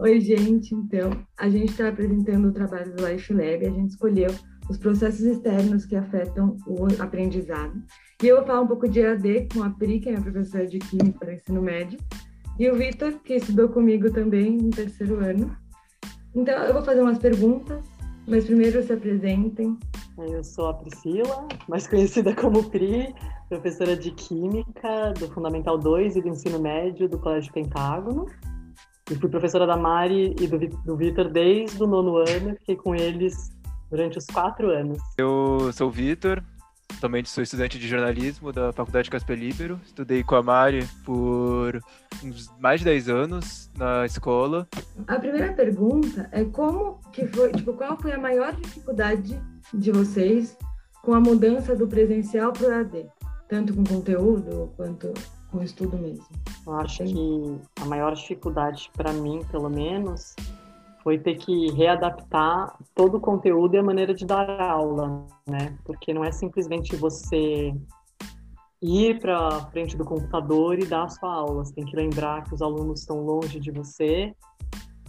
Oi, gente. Então, a gente está apresentando o trabalho do Life Lab. A gente escolheu os processos externos que afetam o aprendizado. E eu vou falar um pouco de EAD com a Pri, que é professora de Química para ensino médio, e o Vitor, que estudou comigo também no terceiro ano. Então, eu vou fazer umas perguntas, mas primeiro se apresentem. Eu sou a Priscila, mais conhecida como Pri, professora de Química do Fundamental 2 e do Ensino Médio do Colégio Pentágono. E fui professora da Mari e do, do Vitor desde o nono ano, fiquei com eles durante os quatro anos. Eu sou o Vitor, também sou estudante de jornalismo da Faculdade Casper Libero. Estudei com a Mari por uns mais de 10 anos na escola. A primeira pergunta é como que foi, tipo, qual foi a maior dificuldade de vocês com a mudança do presencial para o AD? Tanto com conteúdo quanto o estudo mesmo. Eu acho que a maior dificuldade para mim, pelo menos, foi ter que readaptar todo o conteúdo e a maneira de dar aula, né? Porque não é simplesmente você ir para frente do computador e dar a sua aula. Você tem que lembrar que os alunos estão longe de você,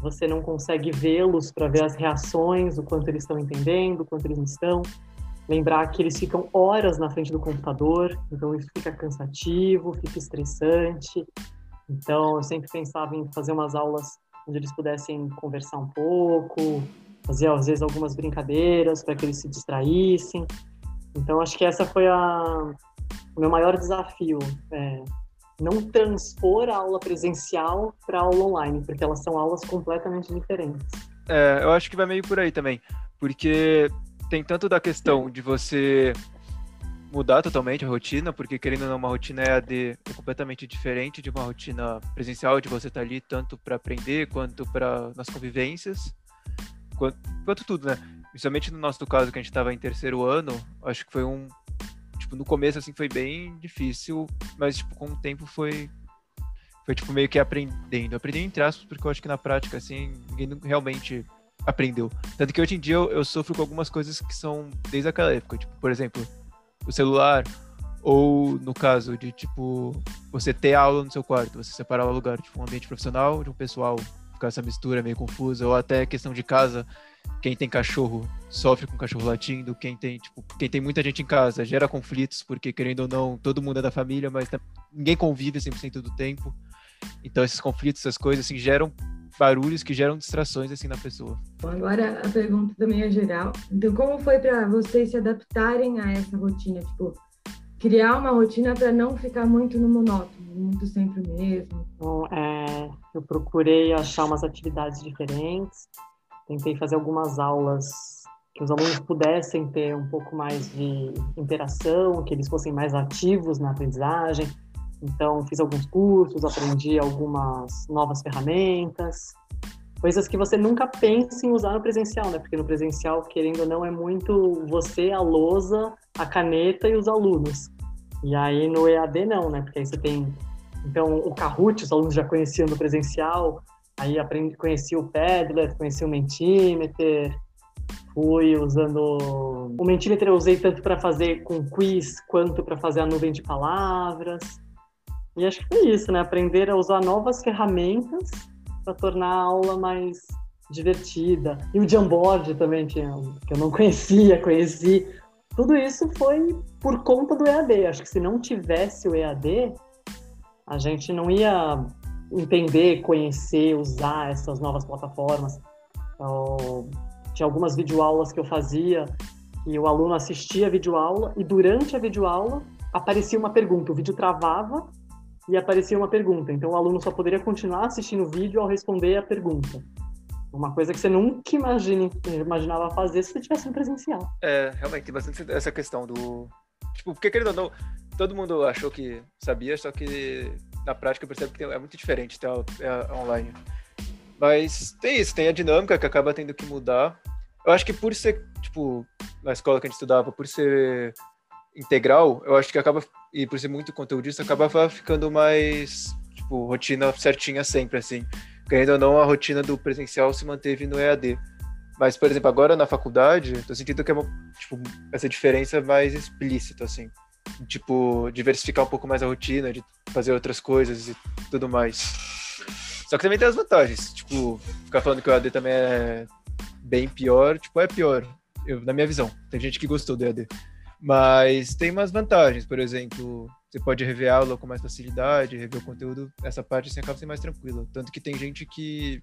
você não consegue vê-los para ver as reações, o quanto eles estão entendendo, o quanto eles não estão. Lembrar que eles ficam horas na frente do computador, então isso fica cansativo, fica estressante. Então, eu sempre pensava em fazer umas aulas onde eles pudessem conversar um pouco, fazer às vezes algumas brincadeiras para que eles se distraíssem. Então acho que essa foi a, o meu maior desafio, é, não transpor a aula presencial para aula online, porque elas são aulas completamente diferentes. É, eu acho que vai meio por aí também, porque tem tanto da questão de você mudar totalmente a rotina, porque querendo ou não, uma rotina EAD é completamente diferente de uma rotina presencial, de você estar tá ali tanto para aprender quanto para nas convivências, quanto, quanto, tudo, né? Principalmente no nosso caso, que a gente estava em terceiro ano, acho que foi um. Tipo, no começo, assim, foi bem difícil, mas, tipo, com o tempo foi. Foi, tipo, meio que aprendendo. Aprendendo entre aspas, porque eu acho que na prática, assim, ninguém realmente aprendeu. Tanto que hoje em dia eu, eu sofro com algumas coisas que são desde aquela época. Tipo, por exemplo, o celular, ou no caso de tipo você ter aula no seu quarto, você separar o lugar, tipo um ambiente profissional de um pessoal, ficar essa mistura meio confusa, ou até questão de casa, quem tem cachorro sofre com cachorro latindo, quem tem, tipo, quem tem muita gente em casa gera conflitos, porque querendo ou não, todo mundo é da família, mas ninguém convive 100% do tempo. Então esses conflitos, essas coisas assim geram barulhos que geram distrações assim na pessoa. Agora a pergunta também é geral. Então, como foi para vocês se adaptarem a essa rotina? Tipo, criar uma rotina para não ficar muito no monótono, muito sempre o mesmo? Bom, é, eu procurei achar umas atividades diferentes, tentei fazer algumas aulas que os alunos pudessem ter um pouco mais de interação, que eles fossem mais ativos na aprendizagem. Então, fiz alguns cursos, aprendi algumas novas ferramentas, coisas que você nunca pensa em usar no presencial, né? Porque no presencial, querendo ou não, é muito você, a lousa, a caneta e os alunos. E aí no EAD não, né? Porque aí você tem então o Kahoot, os alunos já conheciam no presencial, aí aprendi, conheci o Padlet, conheci o Mentimeter, fui usando o Mentimeter eu usei tanto para fazer com quiz quanto para fazer a nuvem de palavras. E acho que foi isso, né? Aprender a usar novas ferramentas para tornar a aula mais divertida. E o Jamboard também tinha, que eu não conhecia, conheci. Tudo isso foi por conta do EAD. Acho que se não tivesse o EAD, a gente não ia entender, conhecer, usar essas novas plataformas. Eu, tinha algumas videoaulas que eu fazia e o aluno assistia a videoaula e durante a videoaula aparecia uma pergunta. O vídeo travava e aparecia uma pergunta. Então o aluno só poderia continuar assistindo o vídeo ao responder a pergunta. Uma coisa que você nunca imagine, imaginava fazer se você tivesse no presencial. É, realmente, tem bastante essa questão do. Tipo, porque querendo ou não, todo mundo achou que sabia, só que na prática eu percebo que é muito diferente ter a, online. Mas tem isso, tem a dinâmica que acaba tendo que mudar. Eu acho que por ser, tipo, na escola que a gente estudava, por ser integral, eu acho que acaba, e por ser muito conteudista, acabava ficando mais, tipo, rotina certinha sempre, assim. Querendo ou não, a rotina do presencial se manteve no EAD. Mas, por exemplo, agora na faculdade, tô sentindo que é tipo, essa diferença mais explícita, assim. Tipo, diversificar um pouco mais a rotina, de fazer outras coisas e tudo mais. Só que também tem as vantagens. Tipo, ficar falando que o EAD também é bem pior, tipo, é pior, eu, na minha visão. Tem gente que gostou do EAD. Mas tem umas vantagens, por exemplo, você pode rever a aula com mais facilidade, rever o conteúdo, essa parte assim acaba sendo mais tranquila. Tanto que tem gente que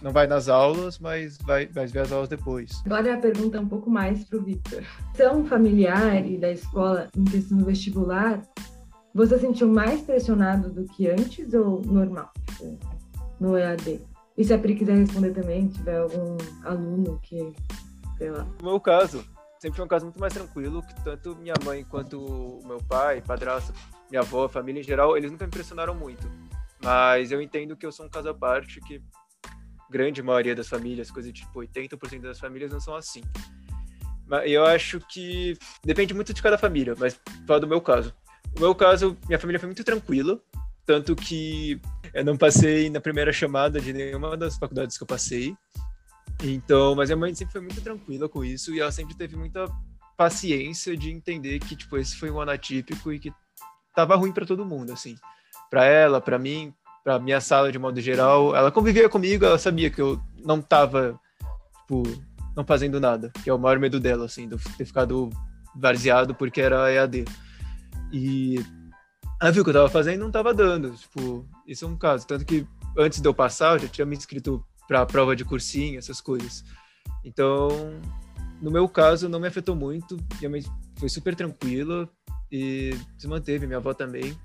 não vai nas aulas, mas vai, vai ver as aulas depois. Agora a pergunta é um pouco mais para o Victor. São familiar e da escola em questão do vestibular, você sentiu mais pressionado do que antes ou normal, tipo, no EAD? E se a Pri quiser responder também, tiver algum aluno que, sei lá. No meu caso, sempre foi um caso muito mais tranquilo, que tanto minha mãe quanto meu pai, padrasto, minha avó, família em geral, eles nunca me impressionaram muito. Mas eu entendo que eu sou um caso à parte, que grande maioria das famílias, coisa de tipo 80% das famílias não são assim. Eu acho que depende muito de cada família, mas fala do meu caso. O meu caso, minha família foi muito tranquila, tanto que eu não passei na primeira chamada de nenhuma das faculdades que eu passei. Então, mas minha mãe sempre foi muito tranquila com isso e ela sempre teve muita paciência de entender que tipo esse foi um ano atípico e que tava ruim para todo mundo, assim. Para ela, para mim, para minha sala de modo geral. Ela convivia comigo, ela sabia que eu não tava, tipo, não fazendo nada, que é o maior medo dela, assim, de ter ficado varzeado porque era EAD. E ela viu que eu tava fazendo e não tava dando, tipo, isso é um caso. Tanto que antes de eu passar, eu já tinha me inscrito para prova de cursinho, essas coisas. Então, no meu caso, não me afetou muito, minha mãe foi super tranquila e se manteve, minha avó também.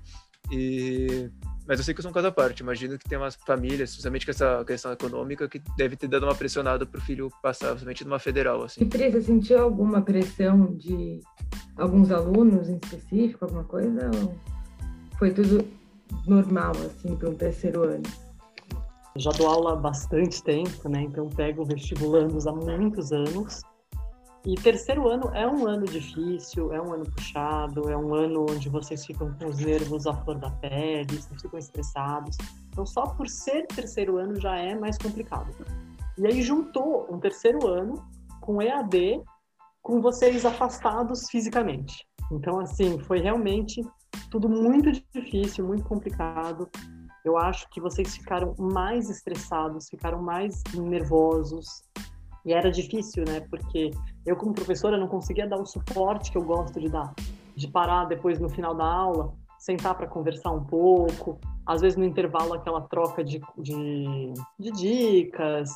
E mas eu sei que eu sou um caso à parte. Imagino que tem umas famílias, especialmente com essa questão econômica, que deve ter dado uma pressionada para o filho passar, principalmente numa federal. Assim. E Pri, você sentiu alguma pressão de alguns alunos em específico, alguma coisa? Ou foi tudo normal, assim, para um terceiro ano? Já dou aula há bastante tempo, né? Então pego vestibulandos há muitos anos. E terceiro ano é um ano difícil, é um ano puxado, é um ano onde vocês ficam com os nervos à flor da pele, vocês ficam estressados. Então, só por ser terceiro ano já é mais complicado. E aí juntou um terceiro ano com EAD, com vocês afastados fisicamente. Então, assim, foi realmente tudo muito difícil, muito complicado. Eu acho que vocês ficaram mais estressados, ficaram mais nervosos. E era difícil, né? Porque eu, como professora, não conseguia dar o suporte que eu gosto de dar, de parar depois no final da aula, sentar para conversar um pouco, às vezes no intervalo aquela troca de, de, de dicas,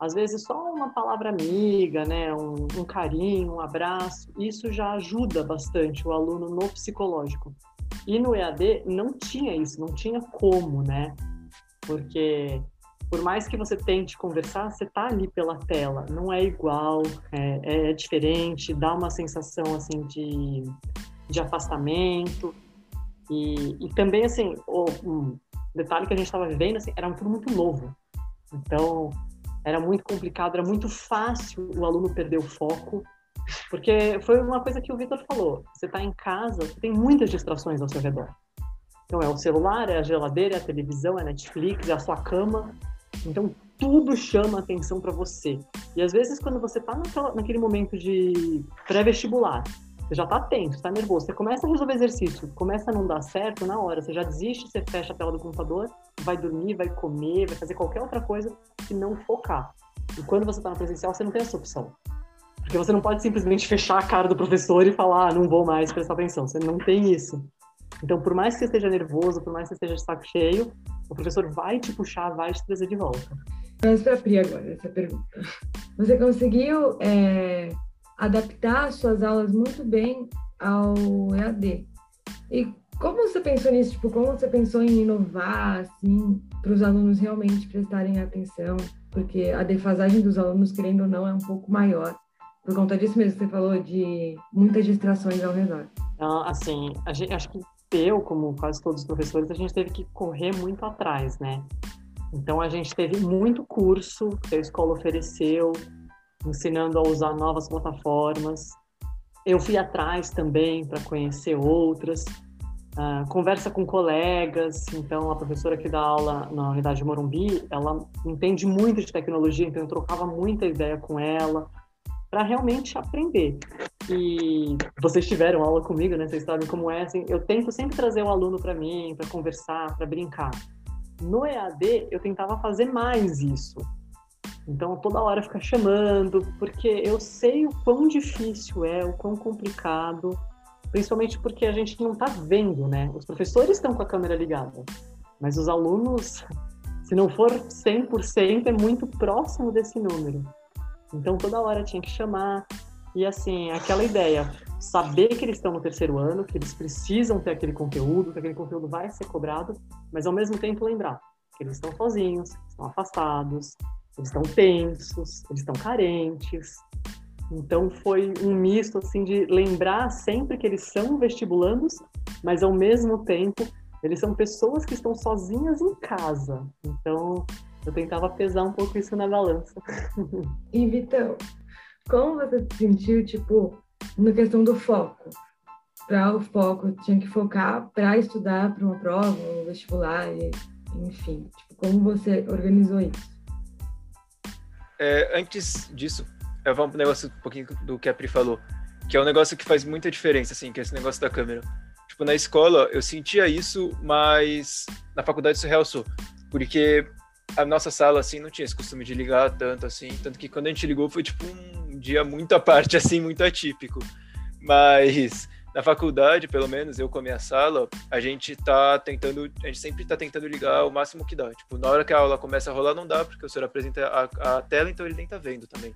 às vezes só uma palavra amiga, né, um, um, carinho, um abraço, isso já ajuda bastante o aluno no psicológico. E no EAD não tinha isso, não tinha como, né? Porque por mais que você tente conversar, você tá ali pela tela, não é igual, é, é diferente, dá uma sensação assim de, de afastamento. E, e também assim, o um detalhe que a gente estava vivendo assim, era tudo muito novo, então era muito complicado, era muito fácil o aluno perder o foco, porque foi uma coisa que o Vitor falou, você está em casa, tem muitas distrações ao seu redor. Então é o celular, é a geladeira, é a televisão, é a Netflix, é a sua cama, então, tudo chama atenção para você. E às vezes, quando você tá naquela, naquele momento de pré-vestibular, você já tá atento, está nervoso, você começa a resolver exercício, começa a não dar certo na hora, você já desiste, você fecha a tela do computador, vai dormir, vai comer, vai fazer qualquer outra coisa que não focar. E quando você está no presencial, você não tem essa opção. Porque você não pode simplesmente fechar a cara do professor e falar, ah, não vou mais prestar atenção. Você não tem isso. Então, por mais que você esteja nervoso, por mais que você esteja de saco cheio, o professor vai te puxar, vai te trazer de volta. Mas para a Pri agora, essa pergunta. Você conseguiu é, adaptar suas aulas muito bem ao EAD. E como você pensou nisso? Tipo, como você pensou em inovar, assim, para os alunos realmente prestarem atenção? Porque a defasagem dos alunos, querendo ou não, é um pouco maior. Por conta disso mesmo que você falou, de muitas distrações ao redor. Então, assim, gente, acho que eu, como quase todos os professores, a gente teve que correr muito atrás, né? Então a gente teve muito curso que a escola ofereceu, ensinando a usar novas plataformas. Eu fui atrás também para conhecer outras. Uh, conversa com colegas, então a professora que dá aula na unidade de Morumbi, ela entende muito de tecnologia, então eu trocava muita ideia com ela para realmente aprender. E vocês tiveram aula comigo, né? Vocês sabem como é. Assim, eu tento sempre trazer o aluno para mim, para conversar, para brincar. No EAD, eu tentava fazer mais isso. Então, toda hora ficar chamando, porque eu sei o quão difícil é, o quão complicado, principalmente porque a gente não está vendo, né? Os professores estão com a câmera ligada, mas os alunos, se não for 100%, é muito próximo desse número. Então, toda hora tinha que chamar. E, assim, aquela ideia, saber que eles estão no terceiro ano, que eles precisam ter aquele conteúdo, que aquele conteúdo vai ser cobrado, mas, ao mesmo tempo, lembrar que eles estão sozinhos, estão afastados, eles estão tensos, eles estão carentes. Então foi um misto assim de lembrar sempre que eles são vestibulandos, mas ao mesmo tempo eles são pessoas que estão sozinhas em casa. Então eu tentava pesar um pouco isso na balança. E Vitão, como você se sentiu tipo na questão do foco? Para o foco, tinha que focar para estudar para uma prova, um vestibular, enfim. Tipo, como você organizou isso? É, antes disso, eu vou um negócio um pouquinho do que a Pri falou, que é um negócio que faz muita diferença, assim, que é esse negócio da câmera. Tipo, na escola eu sentia isso, mas na faculdade isso realçou, porque a nossa sala, assim, não tinha esse costume de ligar tanto, assim, tanto que quando a gente ligou foi, tipo, um dia muito à parte, assim, muito atípico. Mas na faculdade, pelo menos, eu com a minha sala, a gente tá tentando, a gente sempre tá tentando ligar o máximo que dá. Tipo, na hora que a aula começa a rolar, não dá, porque o senhor apresenta a, a tela, então ele nem tá vendo também.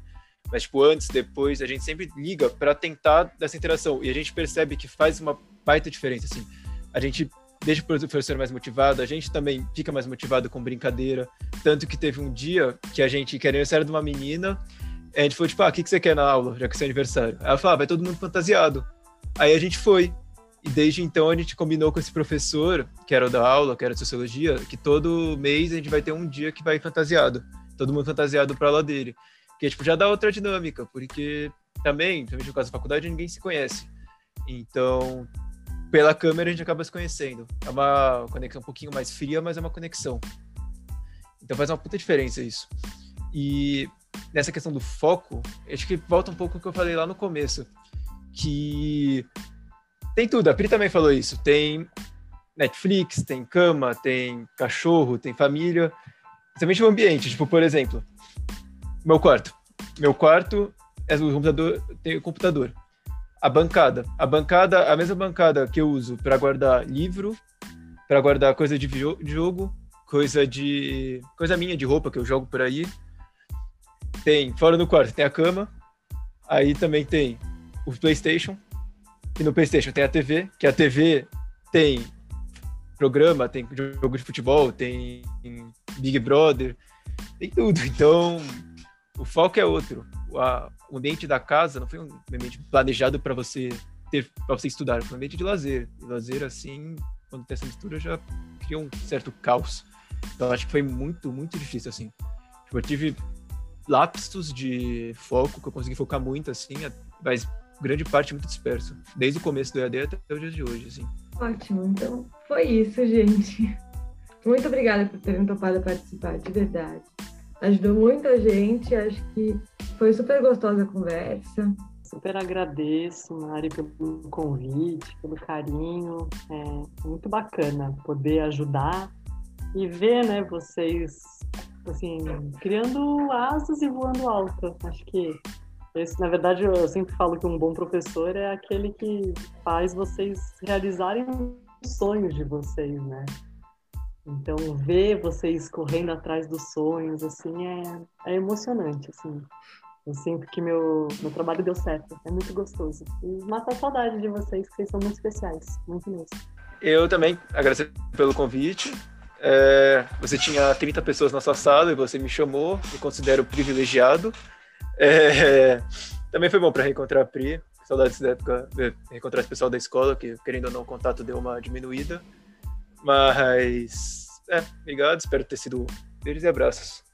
Mas, tipo, antes, depois, a gente sempre liga para tentar dessa interação. E a gente percebe que faz uma baita diferença, assim. A gente deixa o professor mais motivado, a gente também fica mais motivado com brincadeira. Tanto que teve um dia que a gente, que era aniversário de uma menina, a gente falou, tipo, ah, o que, você quer na aula, já que é seu aniversário? Ela falou, ah, vai todo mundo fantasiado. Aí a gente foi. E desde então a gente combinou com esse professor, que era o da aula, que era de sociologia, que todo mês a gente vai ter um dia que vai fantasiado. Todo mundo fantasiado para aula dele. Que tipo, já dá outra dinâmica, porque também, principalmente no caso da faculdade, ninguém se conhece. Então, pela câmera a gente acaba se conhecendo. É uma conexão um pouquinho mais fria, mas é uma conexão. Então faz uma puta diferença isso. E nessa questão do foco, acho que volta um pouco ao que eu falei lá no começo que tem tudo. A Pri também falou isso. Tem Netflix, tem cama, tem cachorro, tem família. Principalmente o ambiente. Tipo, por exemplo, meu quarto. Meu quarto é o computador, tem o computador. A bancada. A bancada, a mesma bancada que eu uso para guardar livro, para guardar coisa de jogo, coisa de coisa minha de roupa que eu jogo por aí. Tem fora do quarto tem a cama. Aí também tem o PlayStation. E no PlayStation tem a TV, que a TV tem programa, tem jogo de futebol, tem Big Brother, tem tudo. Então, o foco é outro. O, ambiente da casa não foi um ambiente planejado para você ter para você estudar, foi um ambiente de lazer. E lazer assim, quando tem essa mistura já cria um certo caos. Então, acho que foi muito, muito difícil assim. Tipo, eu tive lapsos de foco que eu consegui focar muito assim, mas grande parte muito disperso, desde o começo do EAD até os dias de hoje, assim. Ótimo, então foi isso, gente. Muito obrigada por terem topado participar, de verdade. Ajudou muita gente, acho que foi super gostosa a conversa. Super agradeço, Mari, pelo convite, pelo carinho. É muito bacana poder ajudar e ver, né, vocês, assim, criando asas e voando alto. Acho que esse, na verdade, eu sempre falo que um bom professor é aquele que faz vocês realizarem os sonhos de vocês, né? Então, ver vocês correndo atrás dos sonhos, assim, é, é emocionante, assim. Eu sinto que meu, meu trabalho deu certo. É muito gostoso. E mata a saudade de vocês, que vocês são muito especiais. Muito mesmo. Eu também agradeço pelo convite. É, você tinha 30 pessoas na sua sala e você me chamou. Me considero privilegiado. É, também foi bom para reencontrar a Pri, saudades da época, reencontrar esse pessoal da escola, que querendo ou não o contato deu uma diminuída. Mas, é, obrigado, espero ter sido. Beijos e abraços.